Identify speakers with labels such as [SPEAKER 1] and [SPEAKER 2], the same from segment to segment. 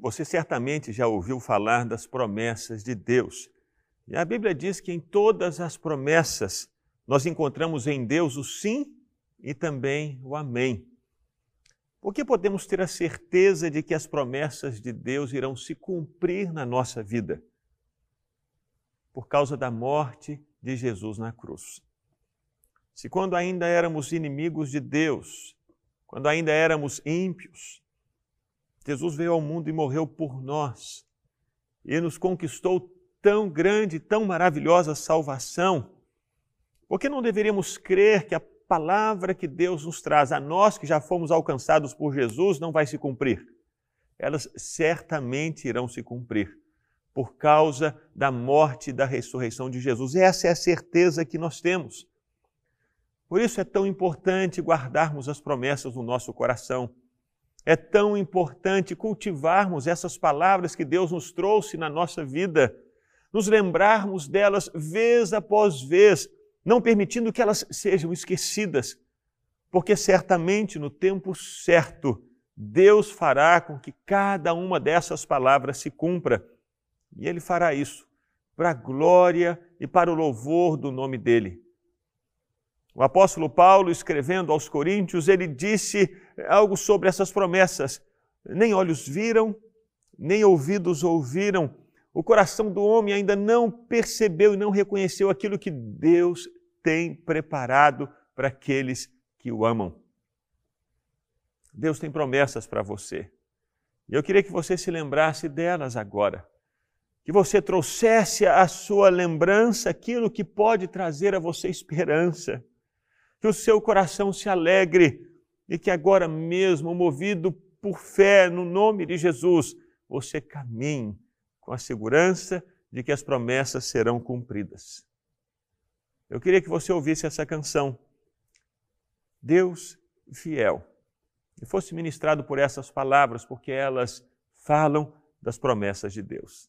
[SPEAKER 1] você certamente já ouviu falar das promessas de Deus. E a Bíblia diz que em todas as promessas nós encontramos em Deus o sim e também o amém. Por que podemos ter a certeza de que as promessas de Deus irão se cumprir na nossa vida? Por causa da morte de Jesus na cruz. Se quando ainda éramos inimigos de Deus, quando ainda éramos ímpios, Jesus veio ao mundo e morreu por nós e nos conquistou tão grande, tão maravilhosa salvação. Por que não deveríamos crer que a palavra que Deus nos traz a nós que já fomos alcançados por Jesus não vai se cumprir? Elas certamente irão se cumprir por causa da morte e da ressurreição de Jesus. Essa é a certeza que nós temos. Por isso é tão importante guardarmos as promessas no nosso coração. É tão importante cultivarmos essas palavras que Deus nos trouxe na nossa vida, nos lembrarmos delas vez após vez, não permitindo que elas sejam esquecidas, porque certamente no tempo certo Deus fará com que cada uma dessas palavras se cumpra. E Ele fará isso para a glória e para o louvor do nome dEle. O apóstolo Paulo, escrevendo aos Coríntios, ele disse algo sobre essas promessas. Nem olhos viram, nem ouvidos ouviram, o coração do homem ainda não percebeu e não reconheceu aquilo que Deus tem preparado para aqueles que o amam. Deus tem promessas para você. E eu queria que você se lembrasse delas agora. Que você trouxesse à sua lembrança aquilo que pode trazer a você esperança que o seu coração se alegre e que agora mesmo, movido por fé no nome de Jesus, você caminhe com a segurança de que as promessas serão cumpridas. Eu queria que você ouvisse essa canção, Deus fiel, e fosse ministrado por essas palavras, porque elas falam das promessas de Deus.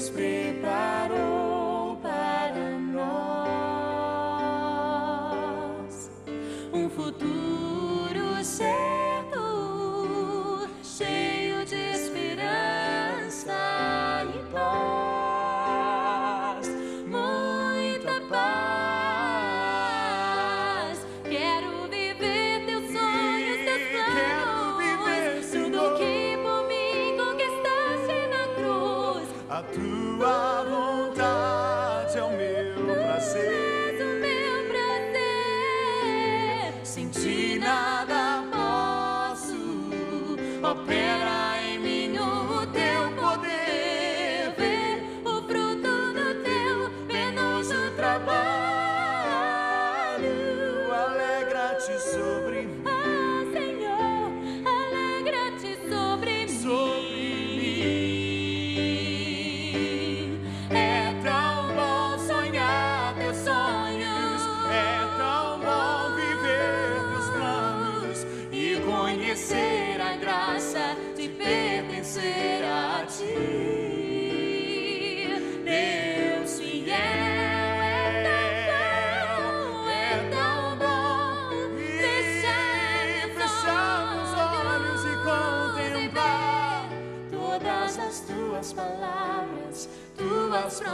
[SPEAKER 2] Spirit. opera em mim o teu poder,
[SPEAKER 3] ver o fruto do teu
[SPEAKER 2] penoso trabalho. Alegra-te sobre mim.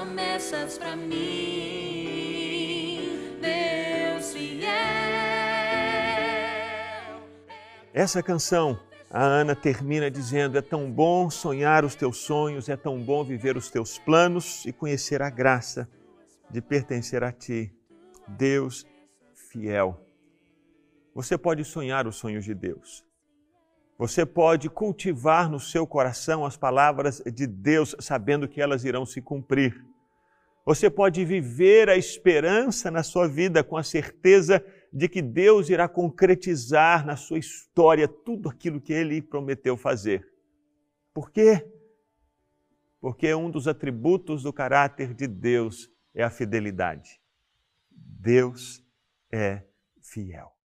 [SPEAKER 2] Promessas para mim. Deus fiel.
[SPEAKER 1] Essa canção, a Ana termina dizendo: É tão bom sonhar os teus sonhos, é tão bom viver os teus planos e conhecer a graça de pertencer a ti, Deus fiel. Você pode sonhar os sonhos de Deus. Você pode cultivar no seu coração as palavras de Deus, sabendo que elas irão se cumprir. Você pode viver a esperança na sua vida com a certeza de que Deus irá concretizar na sua história tudo aquilo que ele prometeu fazer. Por quê? Porque um dos atributos do caráter de Deus é a fidelidade. Deus é fiel.